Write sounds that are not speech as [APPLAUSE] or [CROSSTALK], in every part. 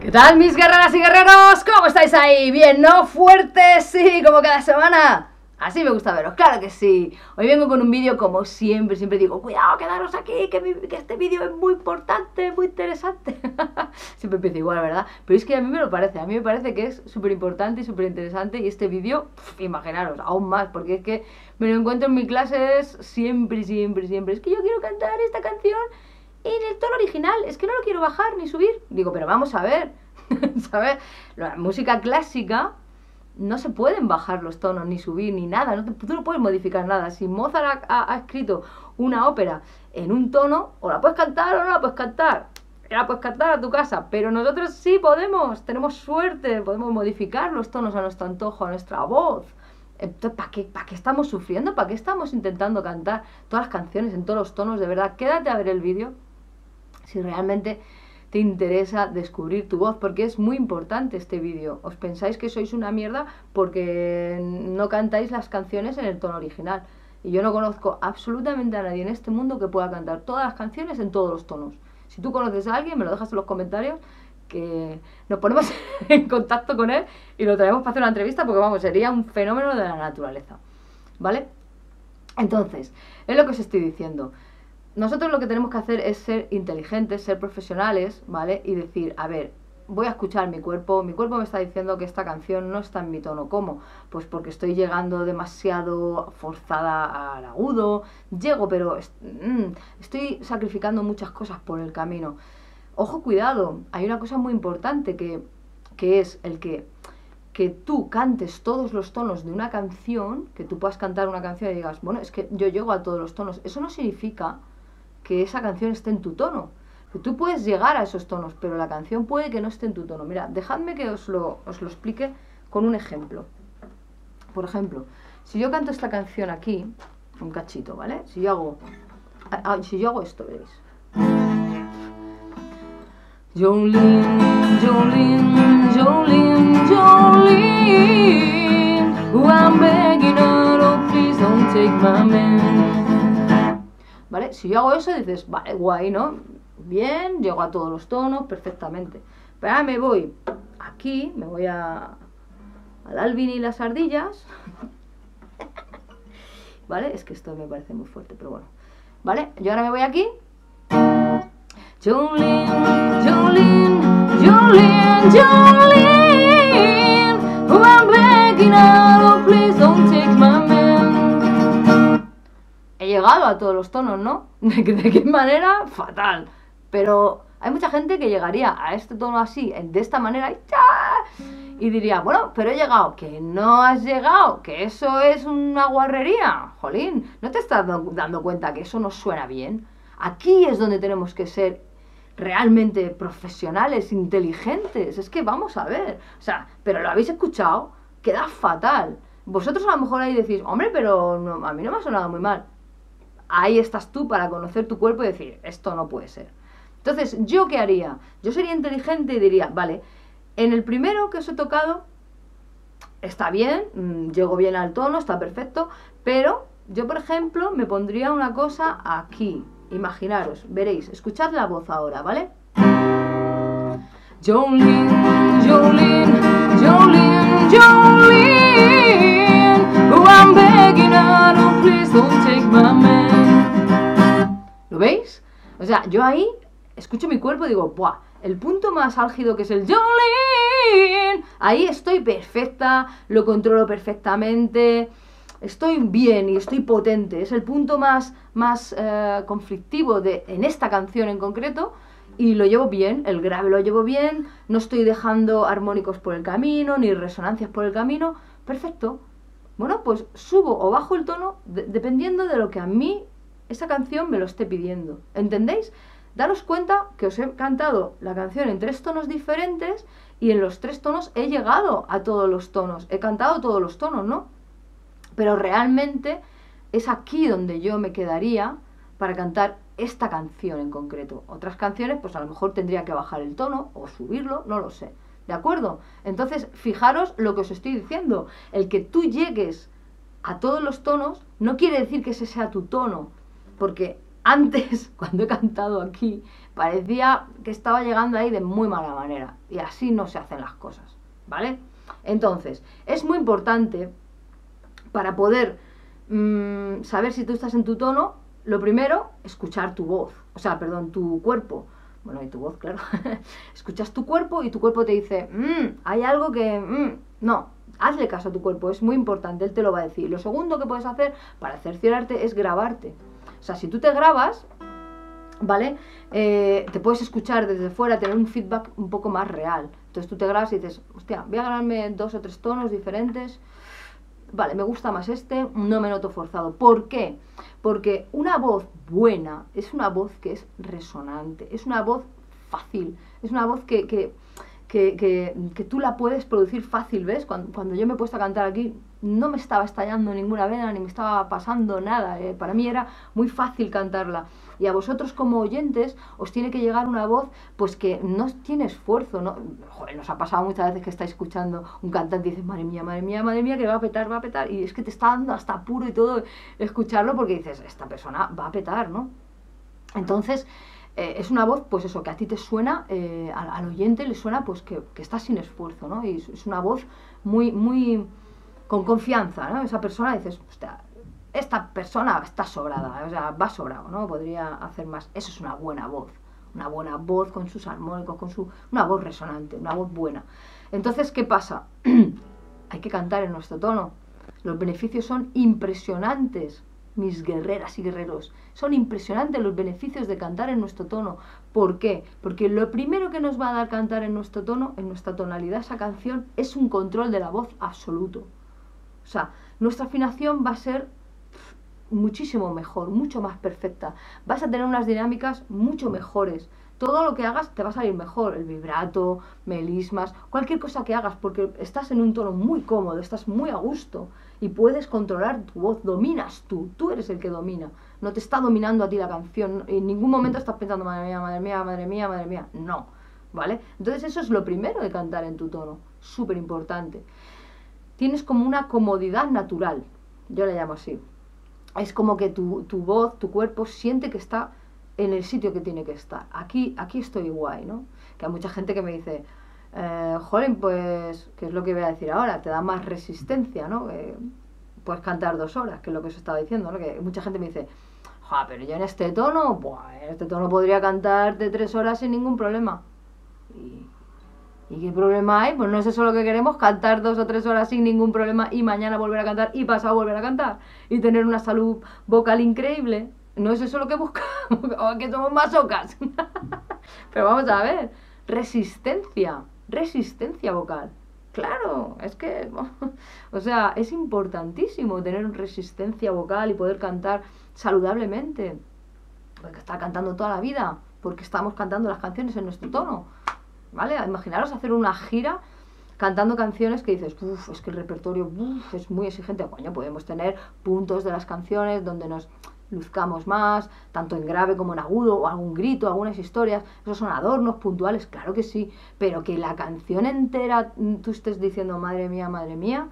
¿Qué tal mis guerreras y guerreros? ¿Cómo estáis ahí? ¿Bien, no? ¿Fuertes? Sí, como cada semana. Así me gusta veros, claro que sí. Hoy vengo con un vídeo como siempre, siempre digo, cuidado, quedaros aquí, que, este vídeo es muy importante, muy interesante. [LAUGHS] siempre empiezo igual, ¿verdad? Pero es que a mí me lo parece, a mí me parece que es súper importante y súper interesante y este vídeo, imaginaros, aún más, porque es que me lo encuentro en mis clases siempre, siempre, siempre. Es que yo quiero cantar esta canción en el tono original, es que no lo quiero bajar ni subir. Digo, pero vamos a ver, [LAUGHS] ¿sabes? La música clásica no se pueden bajar los tonos, ni subir, ni nada. No tú no puedes modificar nada. Si Mozart ha, escrito una ópera en un tono, o la puedes cantar o no la puedes cantar. La puedes cantar a tu casa, pero nosotros sí podemos, tenemos suerte, podemos modificar los tonos a nuestro antojo, a nuestra voz. Entonces, ¿para qué, ¿para qué estamos sufriendo? ¿Para qué estamos intentando cantar todas las canciones en todos los tonos? De verdad, quédate a ver el vídeo si realmente te interesa descubrir tu voz, porque es muy importante este vídeo. Os pensáis que sois una mierda porque no cantáis las canciones en el tono original. Y yo no conozco absolutamente a nadie en este mundo que pueda cantar todas las canciones en todos los tonos. Si tú conoces a alguien, me lo dejas en los comentarios, que nos ponemos [LAUGHS] en contacto con él y lo traemos para hacer una entrevista, porque vamos, sería un fenómeno de la naturaleza. ¿Vale? Entonces, es lo que os estoy diciendo nosotros lo que tenemos que hacer es ser inteligentes, ser profesionales, ¿vale? Y decir, a ver, voy a escuchar mi cuerpo, mi cuerpo me está diciendo que esta canción no está en mi tono. ¿Cómo? Pues porque estoy llegando demasiado forzada al agudo, llego, pero mm, estoy sacrificando muchas cosas por el camino. Ojo, cuidado, hay una cosa muy importante que, que es el que, que tú cantes todos los tonos de una canción, que tú puedas cantar una canción y digas, bueno, es que yo llego a todos los tonos. Eso no significa que esa canción esté en tu tono. tú puedes llegar a esos tonos, pero la canción puede que no esté en tu tono. Mira, dejadme que os lo, os lo explique con un ejemplo. Por ejemplo, si yo canto esta canción aquí, un cachito, ¿vale? Si yo hago, ah, ah, si yo hago esto, veréis. Si yo hago eso, dices, vale, guay, ¿no? Bien, llego a todos los tonos perfectamente. Pero ahora me voy aquí, me voy a, al Alvin y las ardillas. [LAUGHS] ¿Vale? Es que esto me parece muy fuerte, pero bueno. ¿Vale? Yo ahora me voy aquí. Jolene, Jolene, Jolene, Jolene, I'm llegado a todos los tonos, ¿no? [LAUGHS] ¿De, qué manera? Fatal. Pero hay mucha gente que llegaría a este tono así, de esta manera, y diría, bueno, pero he llegado, que no has llegado, que eso es una guarrería. Jolín, ¿no te estás dando cuenta que eso no suena bien? Aquí es donde tenemos que ser realmente profesionales, inteligentes. Es que vamos a ver. O sea, pero lo habéis escuchado, queda fatal. Vosotros a lo mejor ahí decís, hombre, pero a mí no me ha sonado muy mal ahí estás tú para conocer tu cuerpo y decir, esto no puede ser. Entonces, ¿yo qué haría? Yo sería inteligente y diría, vale, en el primero que os he tocado, está bien, mm, llego bien al tono, está perfecto, pero yo, por ejemplo, me pondría una cosa aquí. Imaginaros, veréis, escuchad la voz ahora, ¿vale? Please. O sea, yo ahí escucho mi cuerpo y digo, ¡buah! El punto más álgido que es el Jolene, ahí estoy perfecta, lo controlo perfectamente, estoy bien y estoy potente. Es el punto más, más eh, conflictivo de, en esta canción en concreto y lo llevo bien, el grave lo llevo bien, no estoy dejando armónicos por el camino, ni resonancias por el camino, perfecto. Bueno, pues subo o bajo el tono dependiendo de lo que a mí esa canción me lo esté pidiendo. ¿Entendéis? daros cuenta que os he cantado la canción en tres tonos diferentes y en los tres tonos he llegado a todos los tonos, he cantado todos los tonos, ¿no? Pero realmente es aquí donde yo me quedaría para cantar esta canción en concreto. Otras canciones, pues a lo mejor tendría que bajar el tono o subirlo, no lo sé. ¿De acuerdo? Entonces, fijaros lo que os estoy diciendo. El que tú llegues a todos los tonos no quiere decir que ese sea tu tono, porque antes, [LAUGHS] cuando he cantado aquí, parecía que estaba llegando ahí de muy mala manera. Y así no se hacen las cosas, ¿vale? Entonces, es muy importante para poder mm, saber si tú estás en tu tono, lo primero, escuchar tu voz, o sea, perdón, tu cuerpo. Bueno, y tu voz, claro. [LAUGHS] Escuchas tu cuerpo y tu cuerpo te dice, mmm, hay algo que... Mm, no, hazle caso a tu cuerpo, es muy importante, él te lo va a decir. Lo segundo que puedes hacer para cerciorarte es grabarte. O sea, si tú te grabas, ¿vale? Eh, te puedes escuchar desde fuera, tener un feedback un poco más real. Entonces tú te grabas y dices, hostia, voy a grabarme dos o tres tonos diferentes. Vale, me gusta más este, no me noto forzado. ¿Por qué? Porque una voz buena es una voz que es resonante, es una voz fácil, es una voz que, que que, que, tú la puedes producir fácil, ¿ves? Cuando, cuando, yo me he puesto a cantar aquí, no me estaba estallando ninguna vena, ni me estaba pasando nada. ¿eh? Para mí era muy fácil cantarla. Y a vosotros como oyentes os tiene que llegar una voz pues que no tiene esfuerzo. ¿no? Joder, nos ha pasado muchas veces que estáis escuchando un cantante y dices, madre mía, madre mía, madre mía, que va a petar, va a petar. Y es que te está dando hasta apuro y todo escucharlo porque dices, esta persona va a petar, ¿no? Entonces... Eh, es una voz, pues eso, que a ti te suena, eh, al, oyente le suena pues que, que estás sin esfuerzo, ¿no? Y es, una voz muy, muy con confianza, ¿no? Esa persona dices, esta persona está sobrada, o sea, va sobrado, ¿no? Podría hacer más. Eso es una buena voz, una buena voz con sus armónicos, con su... una voz resonante, una voz buena. Entonces, ¿qué pasa? [CLEARS THROAT] Hay que cantar en nuestro tono. Los beneficios son impresionantes mis guerreras y guerreros. Son impresionantes los beneficios de cantar en nuestro tono. ¿Por qué? Porque lo primero que nos va a dar cantar en nuestro tono, en nuestra tonalidad, esa canción, es un control de la voz absoluto. O sea, nuestra afinación va a ser muchísimo mejor, mucho más perfecta. Vas a tener unas dinámicas mucho mejores. Todo lo que hagas te va a salir mejor, el vibrato, melismas, cualquier cosa que hagas, porque estás en un tono muy cómodo, estás muy a gusto y puedes controlar tu voz, dominas tú, tú eres el que domina, no te está dominando a ti la canción, en ningún momento estás pensando, madre mía, madre mía, madre mía, madre mía, no, ¿vale? Entonces eso es lo primero de cantar en tu tono, súper importante. Tienes como una comodidad natural, yo le llamo así. Es como que tu, tu voz, tu cuerpo siente que está en el sitio que tiene que estar. Aquí, aquí estoy guay, ¿no? Que hay mucha gente que me dice, eh, joder, pues, ¿qué es lo que voy a decir ahora? Te da más resistencia, ¿no? puedes cantar dos horas, que es lo que os estaba diciendo, ¿no? Que mucha gente me dice, joder, pero yo en este tono, en este tono podría cantar de tres horas sin ningún problema. ¿Y, ¿Y qué problema hay? Pues no es eso lo que queremos, cantar dos o tres horas sin ningún problema y mañana volver a cantar y pasado volver a cantar y tener una salud vocal increíble. No es eso lo que buscamos, [LAUGHS] o que somos masocas. [LAUGHS] Pero vamos a ver, resistencia resistencia vocal. Claro, es que, [LAUGHS] o sea, es importantísimo tener resistencia vocal y poder cantar saludablemente. Porque está cantando toda la vida, porque estamos cantando las canciones en nuestro tono. ¿Vale? Imaginaros hacer una gira cantando canciones que dices, uff, es que el repertorio es muy exigente. Coño, podemos tener puntos de las canciones donde nos luzcamos más, tanto en grave como en agudo, o algún grito, algunas historias, esos son adornos puntuales, claro que sí, pero que la canción entera tú estés diciendo, madre mía, madre mía,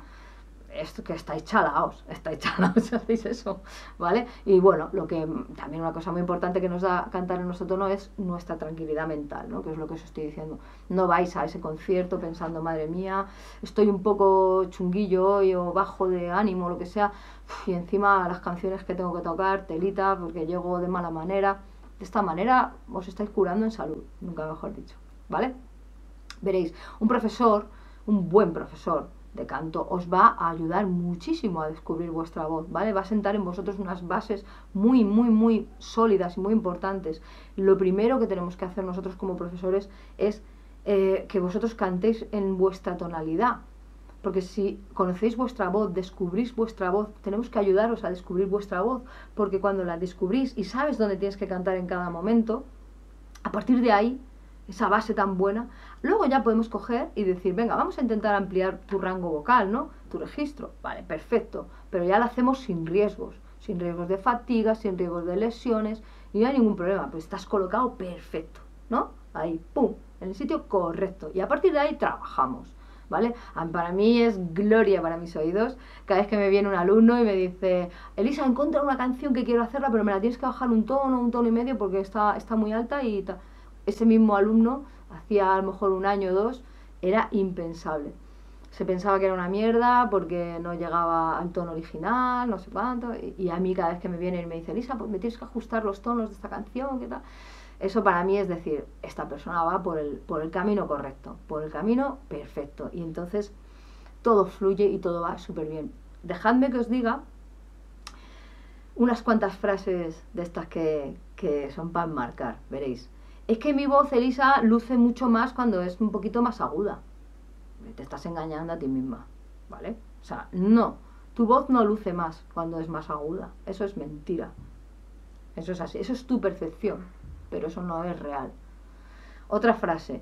esto que estáis chalaos, estáis [LAUGHS] chalaos si hacéis eso, ¿vale? Y bueno, lo que también una cosa muy importante que nos da cantar en nuestro tono es nuestra tranquilidad mental, ¿no? Que es lo que os estoy diciendo. No vais a ese concierto pensando, madre mía, estoy un poco chunguillo hoy o bajo de ánimo, lo que sea, y encima las canciones que tengo que tocar, telita, porque llego de mala manera. De esta manera os estáis curando en salud, nunca mejor dicho, ¿vale? Veréis, un profesor, un buen profesor, de canto os va a ayudar muchísimo a descubrir vuestra voz, ¿vale? Va a sentar en vosotros unas bases muy, muy, muy sólidas y muy importantes. Lo primero que tenemos que hacer nosotros como profesores es eh, que vosotros cantéis en vuestra tonalidad. Porque si conocéis vuestra voz, descubrís vuestra voz, tenemos que ayudaros a descubrir vuestra voz, porque cuando la descubrís y sabes dónde tienes que cantar en cada momento, A partir de ahí, esa base tan buena, luego ya podemos coger y decir, venga, vamos a intentar ampliar tu rango vocal, ¿no? Tu registro. Vale, perfecto. Pero ya lo hacemos sin riesgos, sin riesgos de fatiga, sin riesgos de lesiones, y no hay ningún problema, pues estás colocado perfecto, ¿no? Ahí, ¡pum! En el sitio correcto. Y a partir de ahí trabajamos. ¿vale? Para mí es gloria para mis oídos. Cada vez que me viene un alumno y me dice, Elisa, encuentra una canción que quiero hacerla, pero me la tienes que bajar un tono, un tono y medio porque está, está muy alta y ese mismo alumno, hacía a lo mejor un año o dos, era impensable. Se pensaba que era una mierda porque no llegaba al tono original, no sé cuánto, y, y a mí cada vez que me viene y me dice, Elisa, pues me tienes que ajustar los tonos de esta canción, ¿qué tal? Eso para mí es decir, esta persona va por el, por el camino correcto, por el camino perfecto. Y entonces todo fluye y todo va súper bien. Dejadme que os diga unas cuantas frases de estas que, que son para enmarcar, veréis. Es que mi voz, Elisa, luce mucho más cuando es un poquito más aguda. Te estás engañando a ti misma, ¿vale? O sea, no, tu voz no luce más cuando es más aguda. Eso es mentira. Eso es así, eso es tu percepción pero eso no es real. Otra frase.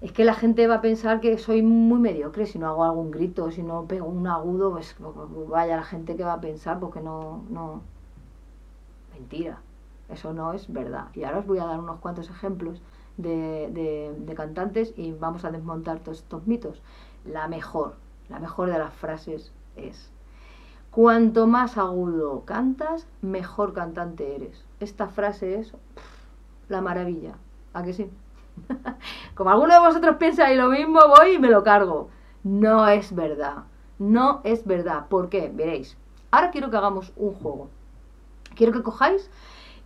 Es que la gente va a pensar que soy muy mediocre si no hago algún grito, si no pego un agudo, pues, pues, pues vaya la gente que va a pensar porque no, no. Mentira. Eso no es verdad. Y ahora os voy a dar unos cuantos ejemplos de, cantantes y vamos a desmontar todos estos mitos. La mejor, la mejor de las frases es Cuanto más agudo cantas, mejor cantante eres. Esta frase es la maravilla. ¿A que sí? [LAUGHS] Como alguno de vosotros piensa y lo mismo, voy y me lo cargo. No es verdad. No es verdad. ¿Por qué? Veréis. Ahora quiero que hagamos un juego. Quiero que cojáis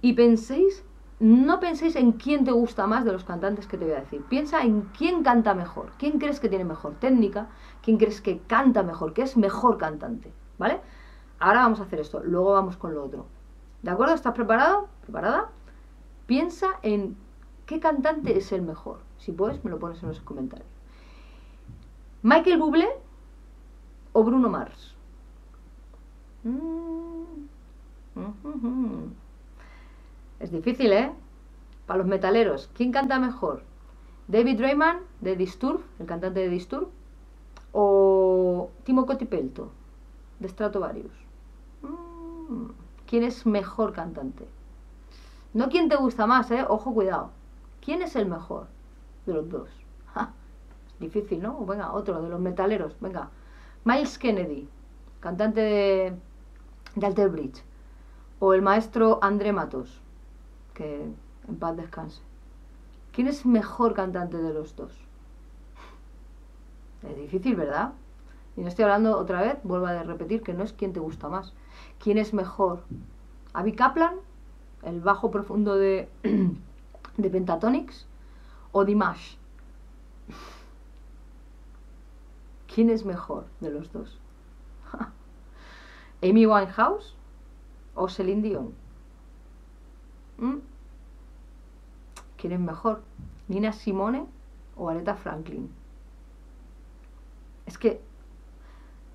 y penséis, no penséis en quién te gusta más de los cantantes que te voy a decir. Piensa en quién canta mejor. ¿Quién crees que tiene mejor técnica? ¿Quién crees que canta mejor? ¿Que es mejor cantante? ¿Vale? Ahora vamos a hacer esto. Luego vamos con lo otro. ¿De acuerdo? ¿Estás preparado? ¿Preparada? Piensa en qué cantante es el mejor. Si puedes, me lo pones en los comentarios. ¿Michael Bublé o Bruno Mars? Mm. Es difícil, ¿eh? Para los metaleros. ¿Quién canta mejor? ¿David Rayman de Disturb, el cantante de Disturb? ¿O Timo Cotipelto de Stratovarius? Mm. ¿Quién es mejor cantante? No quién te gusta más, ¿eh? Ojo, cuidado. ¿Quién es el mejor de los dos? difícil, ¿no? Venga, otro de los metaleros. Venga. Miles Kennedy, cantante de, de Alter Bridge. O el maestro André Matos, que en paz descanse. ¿Quién es mejor cantante de los dos? Es difícil, ¿verdad? Y no estoy hablando otra vez, vuelvo a repetir que no es quién te gusta más. ¿Quién es mejor? ¿Avi Kaplan el bajo profundo de, [CLEARS THROAT] de Pentatonix o Dimash. ¿Quién es mejor de los dos? [LAUGHS] ¿Amy Winehouse o Celine Dion? ¿Mm? ¿Quién es mejor? ¿Nina Simone o Aretha Franklin? Es que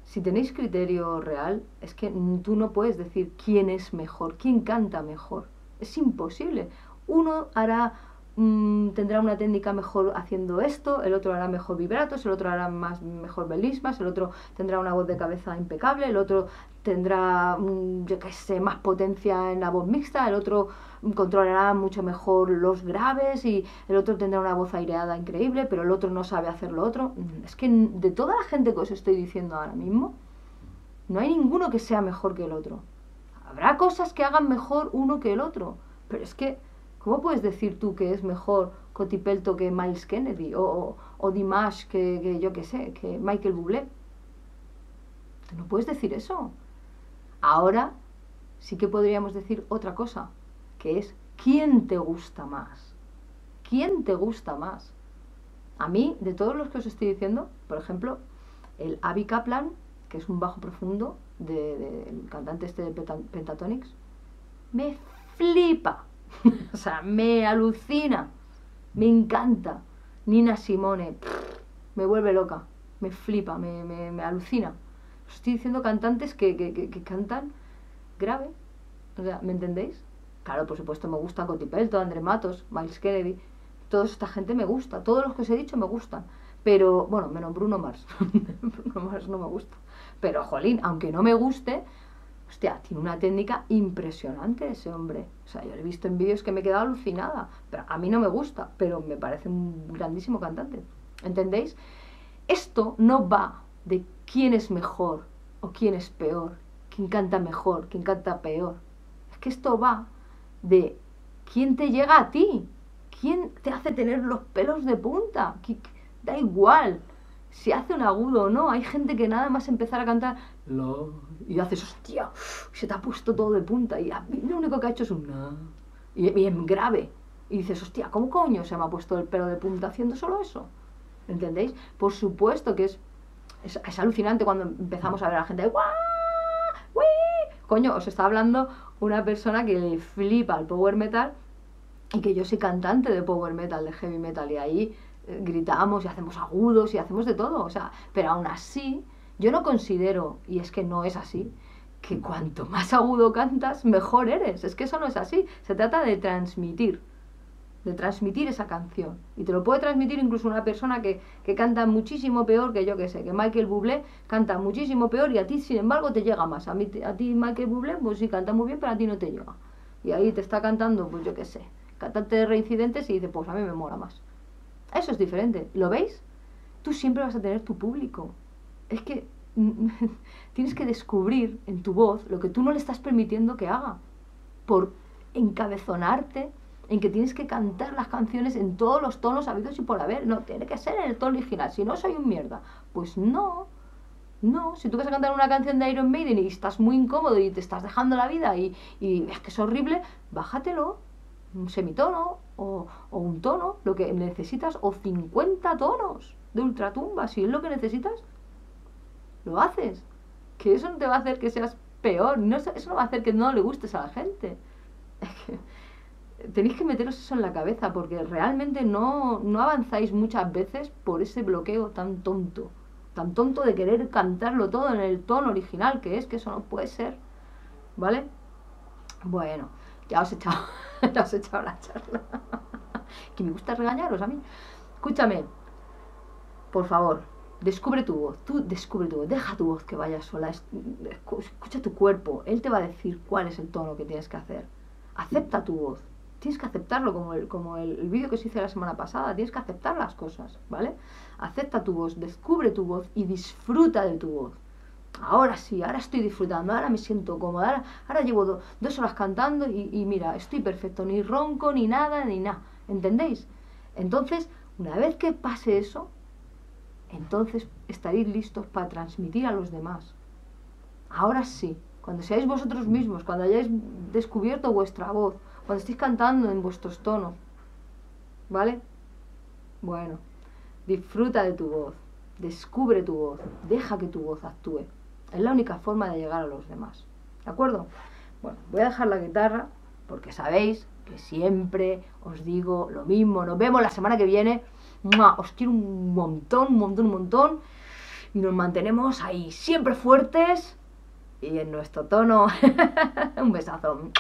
si tenéis criterio real, es que tú no puedes decir quién es mejor, quién canta mejor. Es imposible. Uno hará mm, tendrá una técnica mejor haciendo esto, el otro hará mejor vibratos, el otro hará más mejor belismas, el otro tendrá una voz de cabeza impecable, el otro tendrá, yo qué sé, más potencia en la voz mixta, el otro controlará mucho mejor los graves y el otro tendrá una voz aireada increíble, pero el otro no sabe hacer lo otro. Mm, es que de toda la gente que os estoy diciendo ahora mismo, no hay ninguno que sea mejor que el otro. Habrá cosas que hagan mejor uno que el otro, pero es que, ¿cómo puedes decir tú que es mejor Cotipelto que Miles Kennedy o, o, Dimash que, que, yo qué sé, que Michael Bublé? No puedes decir eso. Ahora sí que podríamos decir otra cosa, que es ¿quién te gusta más? ¿Quién te gusta más? A mí, de todos los que os estoy diciendo, por ejemplo, el Avi Kaplan, que es un bajo profundo, del cantante este de Pentatonix, me flipa. [LAUGHS] o sea, me alucina. Me encanta. Nina Simone, me vuelve loca. Me flipa, me, me, alucina. Estoy diciendo cantantes que, que, cantan grave. O sea, ¿me entendéis? Claro, por supuesto me gusta Coti Pelto, André Matos, Miles Kennedy. Toda esta gente me gusta. Todos los que os he dicho me gustan. Pero, bueno, menos Bruno Mars. [LAUGHS] Bruno Mars no me gusta. Pero, jolín, aunque no me guste, hostia, tiene una técnica impresionante ese hombre. O sea, yo lo he visto en vídeos que me he quedado alucinada. Pero a mí no me gusta, pero me parece un grandísimo cantante. ¿Entendéis? Esto no va de quién es mejor o quién es peor, quién canta mejor, quién canta peor. Es que esto va de quién te llega a ti, quién te hace tener los pelos de punta. Da igual si hace un agudo o no. Hay gente que nada más empezar a cantar y haces, hostia, se te ha puesto todo de punta y lo único que ha hecho es un y bien grave. Y dices, hostia, ¿cómo coño se me ha puesto el pelo de punta haciendo solo eso? ¿Entendéis? Por supuesto que es, es, alucinante cuando empezamos a ver a la gente, ¡guau! ¡Uy! Coño, os está hablando una persona que le flipa el power metal y que yo soy cantante de power metal, de heavy metal, y ahí eh, gritamos y hacemos agudos y hacemos de todo, o sea, pero aún así, yo no considero, y es que no es así, que cuanto más agudo cantas, mejor eres. Es que eso no es así. Se trata de transmitir de transmitir esa canción. Y te lo puede transmitir incluso una persona que, que canta muchísimo peor que yo que sé, que Michael Bublé canta muchísimo peor y a ti, sin embargo, te llega más. A, mí, a ti Michael Bublé, pues sí, canta muy bien, pero a ti no te llega. Y ahí te está cantando, pues yo que sé, cantante de reincidentes y dice, pues a mí me mola más. Eso es diferente. ¿Lo veis? Tú siempre vas a tener tu público. Es que [LAUGHS] tienes que descubrir en tu voz lo que tú no le estás permitiendo que haga. Por encabezonarte en que tienes que cantar las canciones en todos los tonos habidos y por haber. No, tiene que ser en el tono original. Si no, soy un mierda. Pues no. No, si tú vas a cantar una canción de Iron Maiden y estás muy incómodo y te estás dejando la vida y, y es que es horrible, bájatelo. Un semitono o, o, un tono, lo que necesitas, o 50 tonos de ultratumba. Si es lo que necesitas, lo haces. Que eso no te va a hacer que seas peor. No, eso no va a hacer que no le gustes a la gente. [LAUGHS] Tenéis que meteros eso en la cabeza porque realmente no, no avanzáis muchas veces por ese bloqueo tan tonto. Tan tonto de querer cantarlo todo en el tono original que es, que eso no puede ser. ¿Vale? Bueno, ya os he echado, [LAUGHS] ya os he echado la charla. [LAUGHS] que me gusta regañaros a mí. Escúchame, por favor, descubre tu voz. Tú descubre tu voz. Deja tu voz que vaya sola. Escucha tu cuerpo. Él te va a decir cuál es el tono que tienes que hacer. Acepta tu voz tienes que aceptarlo, como el, como el, vídeo que os hice la semana pasada, tienes que aceptar las cosas, ¿vale? Acepta tu voz, descubre tu voz y disfruta de tu voz. Ahora sí, ahora estoy disfrutando, ahora me siento cómoda, ahora, llevo dos horas cantando y, y mira, estoy perfecto, ni ronco, ni nada, ni nada, ¿entendéis? Entonces, una vez que pase eso, entonces estaréis listos para transmitir a los demás. Ahora sí, cuando seáis vosotros mismos, cuando hayáis descubierto vuestra voz, cuando estéis cantando en vuestros tonos. ¿Vale? Bueno, disfruta de tu voz, descubre tu voz, deja que tu voz actúe. Es la única forma de llegar a los demás. ¿De acuerdo? Bueno, voy a dejar la guitarra porque sabéis que siempre os digo lo mismo. Nos vemos la semana que viene. Os quiero un montón, un montón, un montón. Y nos mantenemos ahí siempre fuertes y en nuestro tono. [LAUGHS] un besazo.